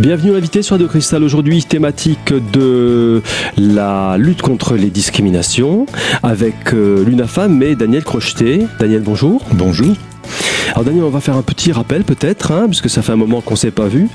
Bienvenue l'invité sur Radio Cristal. Aujourd'hui, thématique de la lutte contre les discriminations avec euh, l'UNAFAM mais Daniel Crocheté. Daniel, bonjour. Bonjour. Alors Daniel, on va faire un petit rappel peut-être, hein, puisque ça fait un moment qu'on ne s'est pas vu.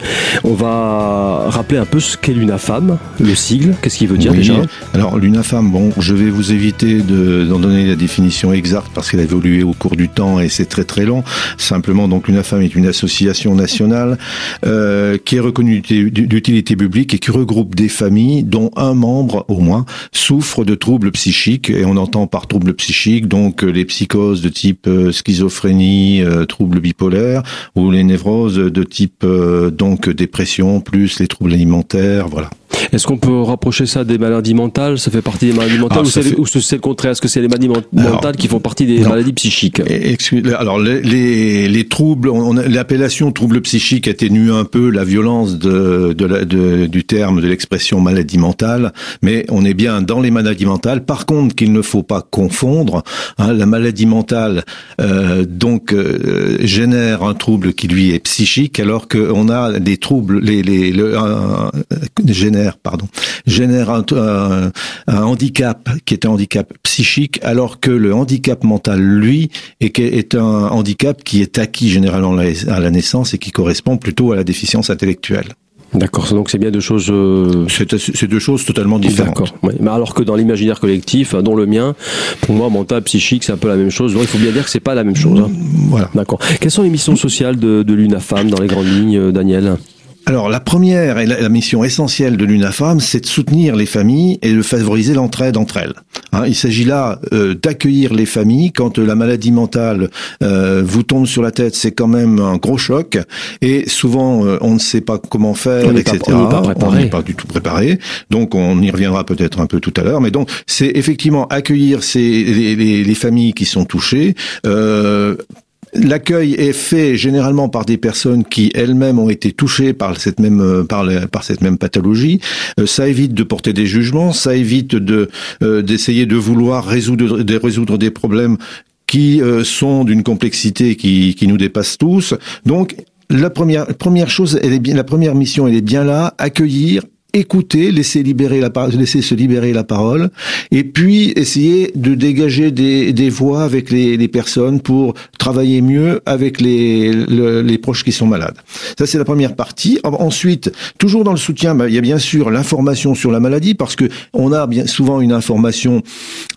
On va rappeler un peu ce qu'est l'UNAFAM, le sigle, qu'est-ce qu'il veut dire déjà Alors l'UNAFAM, bon, je vais vous éviter d'en donner la définition exacte parce qu'elle a évolué au cours du temps et c'est très très long. Simplement, donc l'UNAFAM est une association nationale euh, qui est reconnue d'utilité publique et qui regroupe des familles dont un membre au moins souffre de troubles psychiques et on entend par troubles psychiques donc les psychoses de type euh, schizophrénie, euh, troubles bipolaires ou les névroses de type euh, donc dépression plus les troubles alimentaires, voilà. Est-ce qu'on peut rapprocher ça des maladies mentales? Ça fait partie des maladies mentales ah, ou c'est le contraire? Est-ce que c'est les maladies mentales qui font partie des maladies psychiques? Alors les, les, troubles, l'appellation trouble psychique atténue un peu la violence de, de, du terme de l'expression maladie mentale, mais on est bien dans les maladies mentales. Par contre, qu'il ne faut pas confondre, hein, la maladie mentale euh, donc euh, génère un trouble qui lui est psychique, alors qu'on a des troubles, les, les le, génère pardon, génère un, handicap qui est un handicap psychique, alors que le handicap mental, lui, est, est un handicap qui est acquis généralement à la naissance et qui correspond plutôt à la déficience intellectuelle. D'accord, donc c'est bien deux choses. Euh, c'est deux choses totalement différentes. D'accord. Mais alors que dans l'imaginaire collectif, dont le mien, pour moi, mental, psychique, c'est un peu la même chose. Donc il faut bien dire que c'est pas la même chose. Hein. Voilà. D'accord. Quelles sont les missions sociales de, de l'UNAFAM dans les grandes lignes, euh, Daniel? Alors la première et la, mission essentielle de l'UNAFAM, c'est de soutenir les familles et de favoriser l'entraide entre elles. Hein, il s'agit là euh, d'accueillir les familles quand euh, la maladie mentale euh, vous tombe sur la tête, c'est quand même un gros choc et souvent on ne sait pas comment faire, etc. on n'est pas, du tout préparé, donc on y reviendra peut-être un peu tout à l'heure. Mais donc c'est effectivement accueillir ces les, les, les, familles qui sont touchées. L'accueil est fait généralement par des personnes qui elles-mêmes ont été touchées par cette même euh, par, cette même pathologie. Euh, ça évite de porter des jugements, ça évite euh, d'essayer de vouloir résoudre de résoudre des problèmes qui sont d'une complexité qui, nous dépasse tous. Donc la première première chose, la première mission, elle est bien là, accueillir, écouter, laisser libérer la laisser se libérer la parole, et puis essayer de dégager des, des voix avec les, les, personnes pour travailler mieux avec les, les proches qui sont malades. Ça c'est la première partie. Ensuite, toujours dans le soutien, bah, il y a bien sûr l'information sur la maladie parce que on a bien souvent une information,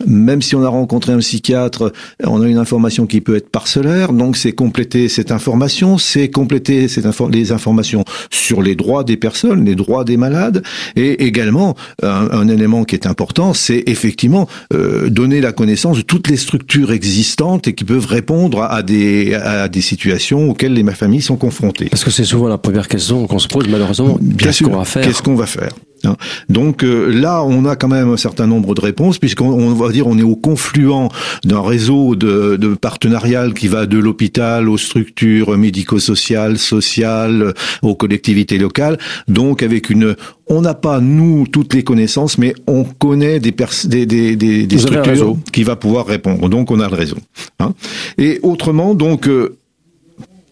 même si on a rencontré un psychiatre, on a une information qui peut être parcellaire. Donc c'est compléter cette information, c'est compléter cette les informations sur les droits des personnes, les droits des malades et également, un, élément qui est important, c'est effectivement euh, donner la connaissance de toutes les structures existantes et qui peuvent répondre à des, à des situations auxquelles les familles sont confrontées. Parce que c'est souvent la première question qu'on se pose, malheureusement. Qu'est-ce qu'on va faire? Qu'est-ce qu'on va faire? Donc euh, là, on a quand même un certain nombre de réponses, puisqu'on va dire on est au confluent d'un réseau de, de partenarial qui va de l'hôpital aux structures médico-sociales, sociales, aux collectivités locales. Donc avec une, on n'a pas nous toutes les connaissances, mais on connaît des, des, des, des, structures qui va pouvoir répondre. Donc on a le réseau. Hein. Et autrement, donc euh,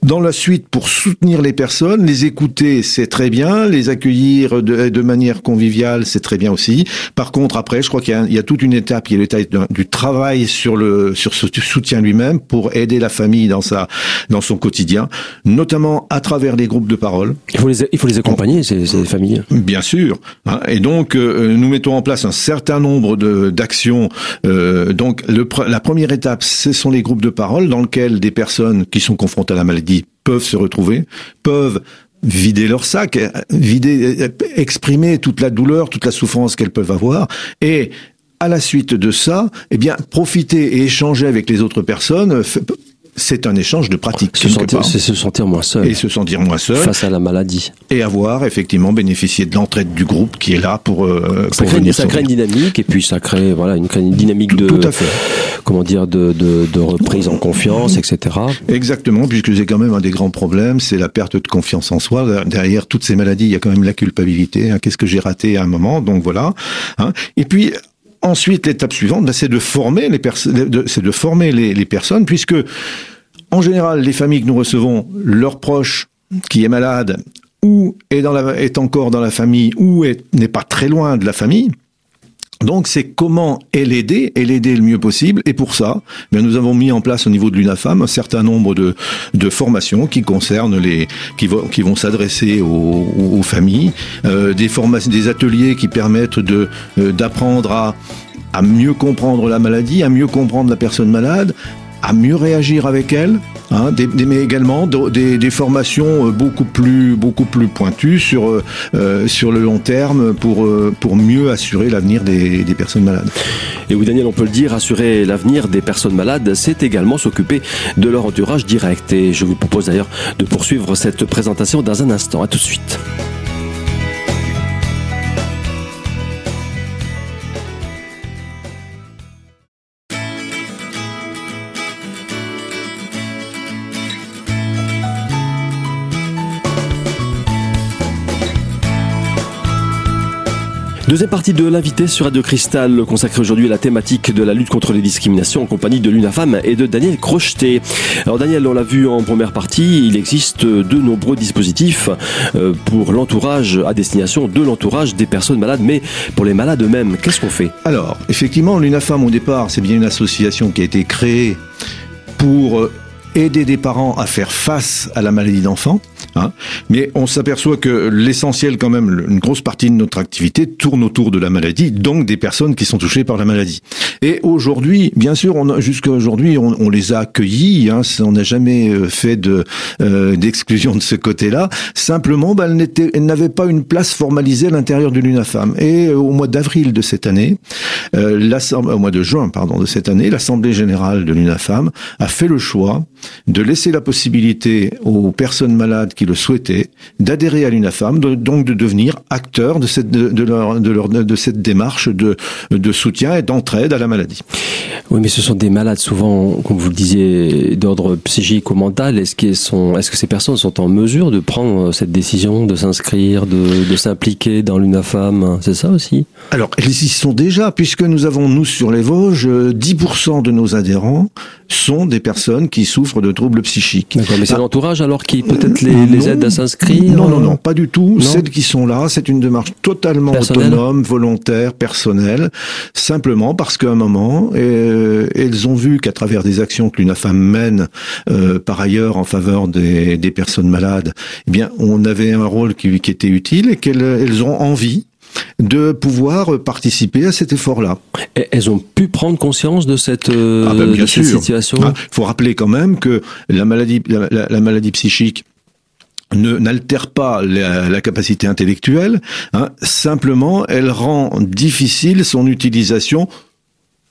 dans la suite, pour soutenir les personnes, les écouter, c'est très bien, les accueillir de, de manière conviviale, c'est très bien aussi. Par contre, après, je crois qu'il y, y, a toute une étape qui est l'étape du travail sur le sur ce soutien lui-même pour aider la famille dans sa dans son quotidien, notamment à travers les groupes de parole. Il faut les il faut les accompagner ces, ces familles. Bien sûr. Hein. Et donc euh, nous mettons en place un certain nombre de d'actions. Euh, donc le, la première étape, ce sont les groupes de parole dans lesquels des personnes qui sont confrontées à la maladie peuvent se retrouver, peuvent vider leur sac, vider, exprimer toute la douleur, toute la souffrance qu'elles peuvent avoir, et à la suite de ça, eh bien, profiter et échanger avec les autres personnes, c'est un échange de pratiques. C'est se sentir moins seul. Et se sentir moins seul. Face à la maladie. Et avoir effectivement bénéficié de l'entraide du groupe qui est là pour, euh, ça crée, ça crée une dynamique et puis ça crée voilà une, une dynamique de tout à fait. comment dire de, de, de reprise en confiance etc. Exactement puisque c'est quand même un des grands problèmes c'est la perte de confiance en soi derrière toutes ces maladies il y a quand même la culpabilité hein. qu'est-ce que j'ai raté à un moment? Donc voilà hein. et puis Ensuite, l'étape suivante, ben, c'est de former les personnes, puisque en général, les familles que nous recevons, leurs proches qui est malade ou est encore dans la famille ou n'est pas très loin de la famille. Donc c'est comment elle l'aider et l'aider le mieux possible. Et pour ça, bien, nous avons mis en place au niveau de l'UNAFAM un certain nombre de, de formations qui concernent les qui vont qui vont s'adresser aux, aux, familles, euh, des formations, des ateliers qui permettent de euh, d'apprendre à à mieux comprendre la maladie, à mieux comprendre la personne malade, à mieux réagir avec elle, hein, mais également des, formations euh, beaucoup plus beaucoup plus pointues sur euh, euh, sur le long terme pour pour mieux assurer l'avenir des, des, personnes malades. Et oui, Daniel, on peut le dire, assurer l'avenir des personnes malades, c'est également s'occuper de leur entourage direct. Et je vous propose d'ailleurs de poursuivre cette présentation dans un instant. À tout de suite. Deuxième partie de l'invité sur Radio Cristal, consacrée aujourd'hui à la thématique de la lutte contre les discriminations en compagnie de l'UNAFAM et de Daniel Crocheté. Alors Daniel, on l'a vu en première partie, il existe de nombreux dispositifs euh, pour l'entourage, à destination de l'entourage des personnes malades, mais pour les malades eux-mêmes, qu'est-ce qu'on fait? Alors, effectivement, l'UNAFAM au départ, c'est bien une association qui a été créée pour euh, aider des parents à faire face à la maladie d'enfant. Hein. Mais on s'aperçoit que l'essentiel, quand même, une grosse partie de notre activité tourne autour de la maladie, donc des personnes qui sont touchées par la maladie. Et aujourd'hui, bien sûr, jusqu'à aujourd'hui, on, on, les a accueillis. Hein, on n'a jamais euh, fait de euh, d'exclusion de ce côté-là. Simplement, bah, elle n'avait pas une place formalisée à l'intérieur de l'UNAFAM. Et euh, au mois d'avril de cette année, euh, au mois de juin, pardon, de cette année, l'Assemblée générale de l'UNAFAM a fait le choix de laisser la possibilité aux personnes malades qui le souhaitaient d'adhérer à l'UNAFAM, donc de devenir acteurs de cette, de, leur, de, leur, de cette démarche de, de soutien et d'entraide à la maladie. Oui, mais ce sont des malades souvent, comme vous le disiez, d'ordre psychique ou mental. Est-ce qu'ils sont, est-ce que ces personnes sont en mesure de prendre cette décision, de s'inscrire, de, de s'impliquer dans l'UNAFAM C'est ça aussi? Alors, elles y sont déjà, puisque nous avons, nous, sur les Vosges, 10% de nos adhérents sont des personnes qui souffrent de troubles psychiques. D'accord, mais c'est ah. l'entourage alors qui peut-être les, les aide à s'inscrire Non, non, non, pas du tout. Celles qui sont là, c'est une démarche totalement autonome, volontaire, personnelle, simplement parce qu'à un moment, euh, elles ont vu qu'à travers des actions que l'UNAFAM mène euh, par ailleurs en faveur des, des personnes malades, eh bien, on avait un rôle qui, qui était utile et qu'elles elles ont envie de pouvoir participer à cet effort-là. Elles ont pu prendre conscience de cette, euh, ah ben, bien sûr. situation? Il ah, faut rappeler quand même que la maladie, la, la maladie psychique ne n'altère pas la, la, capacité intellectuelle, hein, simplement elle rend difficile son utilisation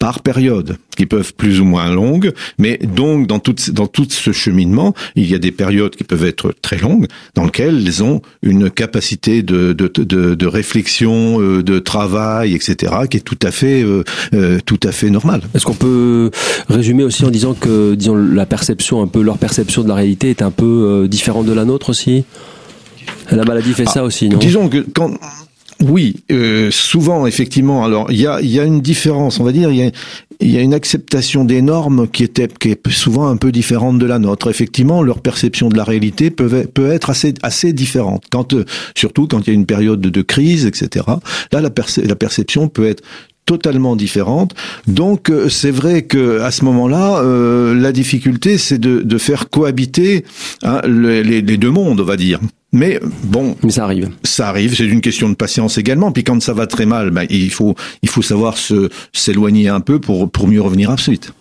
par période, qui peuvent plus ou moins longues, mais donc dans tout, dans tout ce cheminement, il y a des périodes qui peuvent être très longues, dans lesquelles elles ont une capacité de, de, de, de réflexion, euh, de travail, etc., qui est tout à fait, euh, euh, tout à fait normale. Est-ce qu'on peut résumer aussi en disant que, disons, la perception, un peu leur perception de la réalité est un peu différente de la nôtre aussi? La maladie fait ça ah, aussi, non? Disons que quand oui, euh, souvent effectivement. Alors il y a, y a une différence, on va dire. Il y a, y a une acceptation des normes qui, était, qui est souvent un peu différente de la nôtre. Effectivement, leur perception de la réalité peut, peut être assez, assez différente. Quand, euh, surtout quand il y a une période de, crise, etc. Là, la, la perception peut être totalement différente. Donc euh, c'est vrai que à ce moment-là, euh, la difficulté c'est de, de, faire cohabiter hein, les, les, deux mondes, on va dire. Mais bon, mais ça arrive. Ça arrive. C'est une question de patience également. Puis quand ça va très mal, ben, il faut il faut savoir se s'éloigner un peu pour pour mieux revenir ensuite.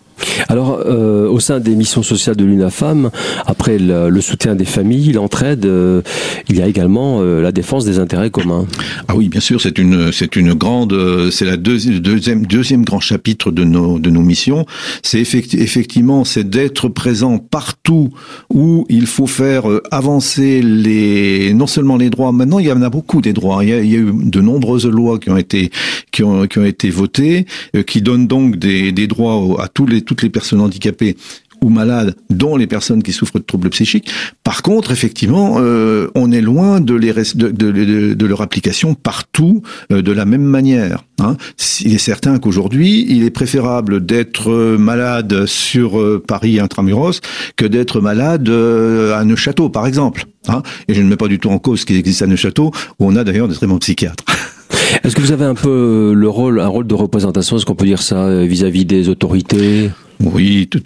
Alors, euh, au sein des missions sociales de l'UNAFAM, après le, le, soutien des familles, l'entraide, euh, il y a également euh, la défense des intérêts communs. Ah oui, bien sûr, c'est une c'est une grande, c'est la deuxième deuxième deuxième grand chapitre de nos de nos missions. C'est effectivement c'est d'être présent partout où il faut faire avancer les non seulement les droits. Maintenant, il y en a beaucoup des droits. Il y a, il y a eu de nombreuses lois qui ont été qui ont qui ont été votées, qui donnent donc des des droits à tous les toutes les personnes handicapées ou malades, dont les personnes qui souffrent de troubles psychiques. Par contre, effectivement, euh, on est loin de, les, de, de, de, leur application partout euh, de la même manière. Hein. Il est certain qu'aujourd'hui, il est préférable d'être malade sur euh, Paris intramuros que d'être malade à Neuchâteau, par exemple. Hein. Et je ne mets pas du tout en cause ce qui existe à Neuchâteau, où on a d'ailleurs des très bons psychiatres. Est-ce que vous avez un peu le rôle, un rôle de représentation, est-ce qu'on peut dire ça, vis-à-vis des autorités? Oui, tout,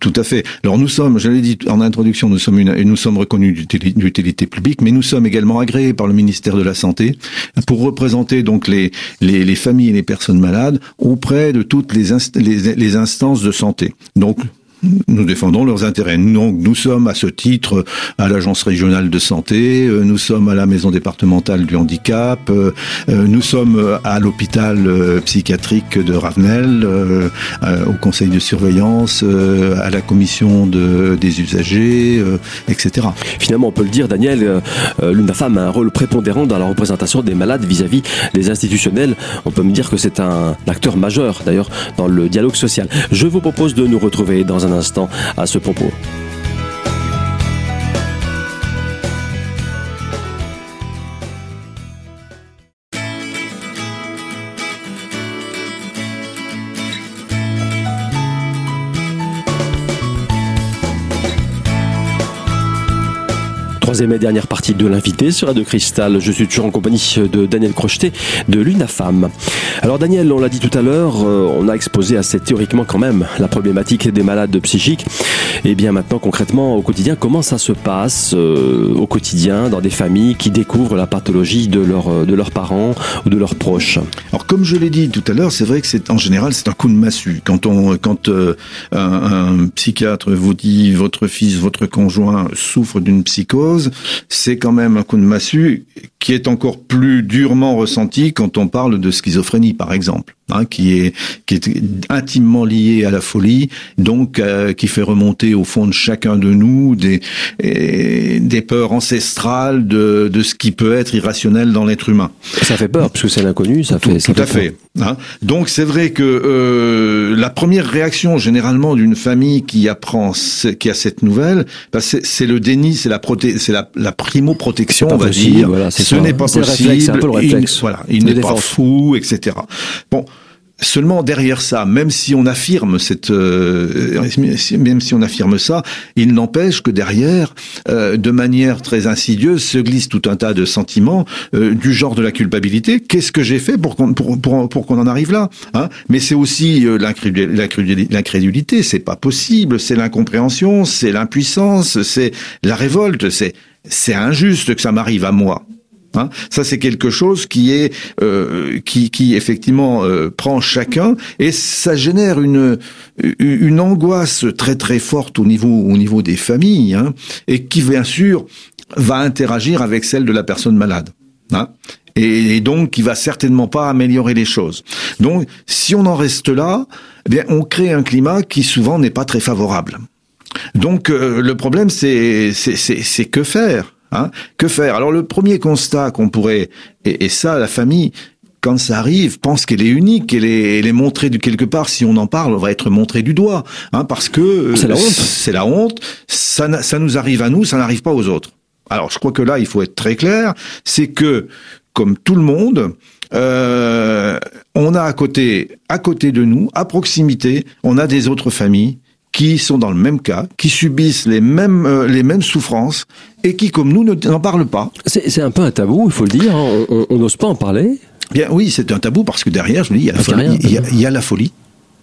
tout, à fait. Alors nous sommes, je l'ai dit en introduction, nous sommes une, nous sommes reconnus d'utilité publique, mais nous sommes également agréés par le ministère de la Santé pour représenter donc les, les, les familles et les personnes malades auprès de toutes les, les, les instances de santé. Donc nous défendons leurs intérêts. Donc, nous sommes à ce titre à l'agence régionale de santé, euh, nous sommes à la maison départementale du handicap, euh, euh, nous sommes à l'hôpital psychiatrique de Ravenel, au conseil de surveillance, à la commission de, des usagers, etc. Finalement, on peut le dire, Daniel, l'UNAFAM a un rôle prépondérant dans la représentation des malades vis-à-vis des institutionnels. On peut me dire que c'est un acteur majeur, d'ailleurs, dans le dialogue social. Je vous propose de nous retrouver dans un un instant à ce propos. Troisième et dernière partie de l'invité sur Radio Cristal. Je suis toujours en compagnie de Daniel Crocheté de l'UNAFAM. Alors Daniel, on l'a dit tout à l'heure, euh, on a exposé assez théoriquement quand même la problématique des malades psychiques. Et bien maintenant concrètement au quotidien, comment ça se passe euh, au quotidien dans des familles qui découvrent la pathologie de, leur, de leurs parents ou de leurs proches? Alors comme je l'ai dit tout à l'heure, c'est vrai que c'est en général c'est un coup de massue. Quand, on, quand euh, un, un psychiatre vous dit votre fils, votre conjoint souffre d'une psychose, c'est quand même un coup de massue qui est encore plus durement ressenti quand on parle de schizophrénie, par exemple, hein, qui est qui est intimement lié à la folie, donc euh, qui fait remonter au fond de chacun de nous des des peurs ancestrales de de ce qui peut être irrationnel dans l'être humain. Ça fait peur parce que c'est l'inconnu, ça fait tout, à fait. Hein. Donc c'est vrai que euh, la première réaction généralement d'une famille qui apprend qui a cette nouvelle, bah, c'est le déni, c'est la c'est la, la primo protection, on va dire. Voilà, n'est pas possible. C'est un peu le réflexe. Il, voilà, il n'est pas fou, etc. Bon. Seulement derrière ça, même si on affirme cette, euh, même si on affirme ça, il n'empêche que derrière, euh, de manière très insidieuse, se glisse tout un tas de sentiments euh, du genre de la culpabilité. Qu'est-ce que j'ai fait pour qu'on pour, pour, pour qu'on en arrive là hein? Mais c'est aussi l'incrédulité. C'est pas possible. C'est l'incompréhension. C'est l'impuissance. C'est la révolte. C'est c'est injuste que ça m'arrive à moi. Hein ça, c'est quelque chose qui est euh, qui, qui effectivement euh, prend chacun et ça génère une une angoisse très très forte au niveau au niveau des familles hein, et qui bien sûr va interagir avec celle de la personne malade. Hein et, donc qui va certainement pas améliorer les choses. Donc, si on en reste là, eh bien, on crée un climat qui souvent n'est pas très favorable. Donc, euh, le problème, c'est c'est que faire Hein que faire? Alors le premier constat qu'on pourrait, et, ça, la famille, quand ça arrive, pense qu'elle est unique, qu'elle est, elle est montrée de quelque part. Si on en parle, on va être montré du doigt, hein, parce que euh, c'est la honte. C'est la honte. Ça, ça nous arrive à nous, ça n'arrive pas aux autres. Alors je crois que là, il faut être très clair, c'est que comme tout le monde, euh, on a à côté, à côté de nous, à proximité, on a des autres familles qui sont dans le même cas, qui subissent les mêmes, euh, les mêmes souffrances et qui, comme nous, n'en parlent pas. C'est un peu un tabou, il faut le dire. Hein. On n'ose pas en parler. Bien, oui, c'est un tabou parce que derrière, je me dis, il y a la folie. Il y a, la folie.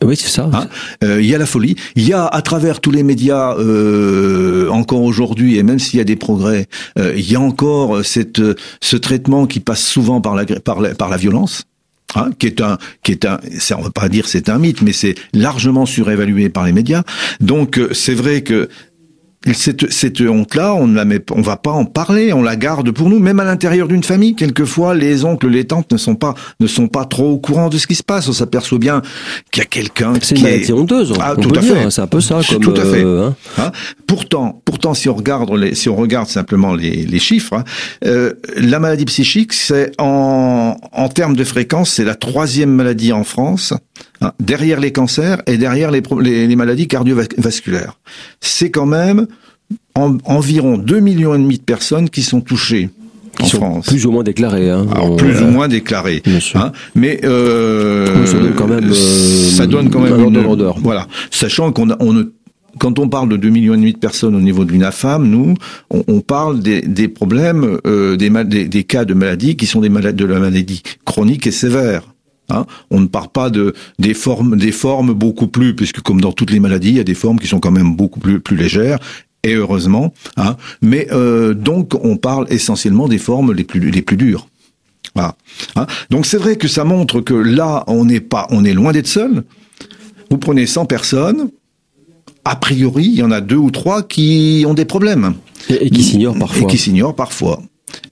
Oui, c'est ça. Hein euh, il y a la folie. Il y a à travers tous les médias euh, encore aujourd'hui, et même s'il y a des progrès, euh, il y a encore cette, ce traitement qui passe souvent par la, par la, par la violence. Hein, qui est un, qui est un, ça, on va pas dire c'est un mythe, mais c'est largement surévalué par les médias. Donc euh, c'est vrai que cette, cette honte-là, on ne la met, on va pas en parler, on la garde pour nous, même à l'intérieur d'une famille. Quelquefois, les oncles, les tantes ne sont pas, ne sont pas trop au courant de ce qui se passe. On s'aperçoit bien qu'il y a quelqu'un qui C'est une maladie honteuse. Ah, on tout peut à dire, fait. C'est un peu ça. Comme, tout à fait. euh, hein. Hein pourtant, pourtant, si on regarde les, si on regarde simplement les, les chiffres, hein, euh, la maladie psychique, c'est en, en termes de fréquence, c'est la troisième maladie en France, hein, derrière les cancers et derrière les, les, les maladies cardiovasculaires. C'est quand même en- environ 2 millions et demi de personnes qui sont touchées Qui en sont France. plus ou moins déclarés. Hein. Alors, plus ou moins déclarées. Hein, mais euh, ça donne quand même, euh, ça donne quand même un une-. Voilà, sachant qu'on a- on ne quand on parle de 2 millions de personnes au niveau de l'UNAFAM, nous, on, parle des, problèmes, euh, des, cas de maladies qui sont des maladies de la maladie chronique et sévère. Hein on ne parle pas de des formes, des formes beaucoup plus, puisque comme dans toutes les maladies, il y a des formes qui sont quand même beaucoup plus légères. Et heureusement, hein. mais euh, donc on parle essentiellement des formes les plus dures. Hein Donc c'est vrai que ça montre que là, on n'est pas, on est loin d'être seul. Vous prenez 100 personnes, a priori, il y en a deux ou trois qui ont des problèmes Et, et qui s'ignorent parfois. et qui s'ignorent parfois.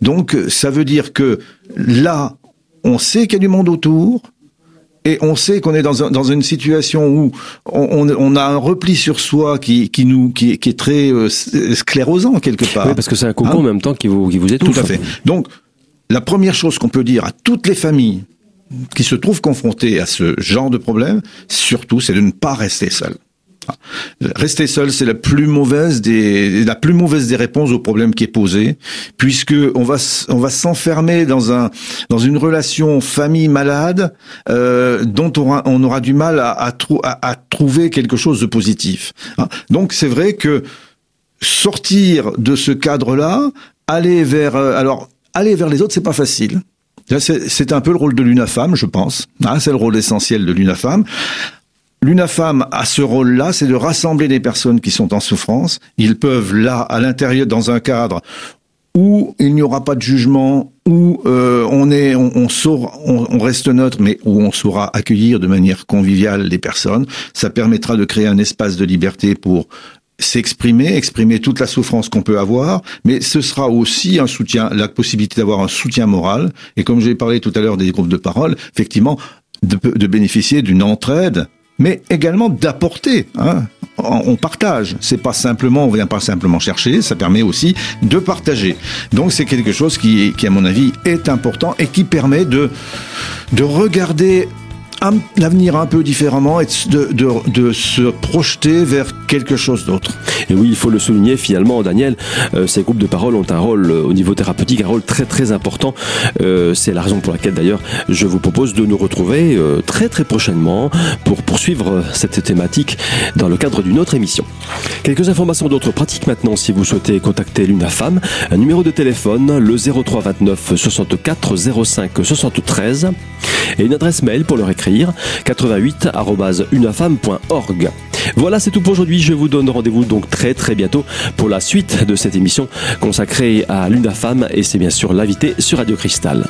Donc ça veut dire que là, on sait qu'il y a du monde autour. Et on sait qu'on est dans, un- dans une situation où on, a un repli sur soi qui, qui nous qui, est- qui est très euh, sclérosant quelque part. Oui, parce que c'est un cocon Hein en même temps qui vous, qui vous étouffe. Tout à fait. Donc, la première chose qu'on peut dire à toutes les familles qui se trouvent confrontées à ce genre de problème, surtout, c'est de ne pas rester seul. Rester seul, c'est la plus mauvaise des la plus mauvaise des réponses au problème qui est posé, puisque on va on va s'enfermer dans un dans une relation famille malade euh, dont on aura, on aura du mal à, trou- à- trouver quelque chose de positif. hein. Donc c'est vrai que sortir de ce cadre-là, aller vers euh, alors aller vers les autres, c'est pas facile. C'est un peu le rôle de l'UNAFAM, je pense. Hein, c'est le rôle essentiel de l'UNAFAM. L'UNAFAM a ce rôle-là, c'est de rassembler des personnes qui sont en souffrance. Ils peuvent là, à l'intérieur, dans un cadre où il n'y aura pas de jugement, où euh, on est, on, on, on, reste neutre, mais où on saura accueillir de manière conviviale les personnes. Ça permettra de créer un espace de liberté pour s'exprimer, exprimer toute la souffrance qu'on peut avoir, mais ce sera aussi un soutien, la possibilité d'avoir un soutien moral. Et comme j'ai parlé tout à l'heure des groupes de parole, effectivement, de bénéficier d'une entraide, mais également d'apporter. Hein. On partage. C'est pas simplement, on vient pas simplement chercher. Ça permet aussi de partager. Donc c'est quelque chose qui, qui, à mon avis, est important et qui permet de de regarder l'avenir un peu différemment et de, de, de se projeter vers quelque chose d'autre. Et oui, il faut le souligner finalement, Daniel, euh, ces groupes de parole ont un rôle euh, au niveau thérapeutique, un rôle très très important. Euh, c'est la raison pour laquelle d'ailleurs je vous propose de nous retrouver très très prochainement pour poursuivre cette thématique dans le cadre d'une autre émission. Quelques informations d'autres pratiques maintenant si vous souhaitez contacter l'UNAFAM. Un numéro de téléphone, le 03 29 64 05 73 et une adresse mail pour leur écrire 88.unafam.org. Voilà, c'est tout pour aujourd'hui. Je vous donne rendez-vous donc très très bientôt pour la suite de cette émission consacrée à l'UNAFAM et c'est bien sûr l'invité sur Radio Cristal.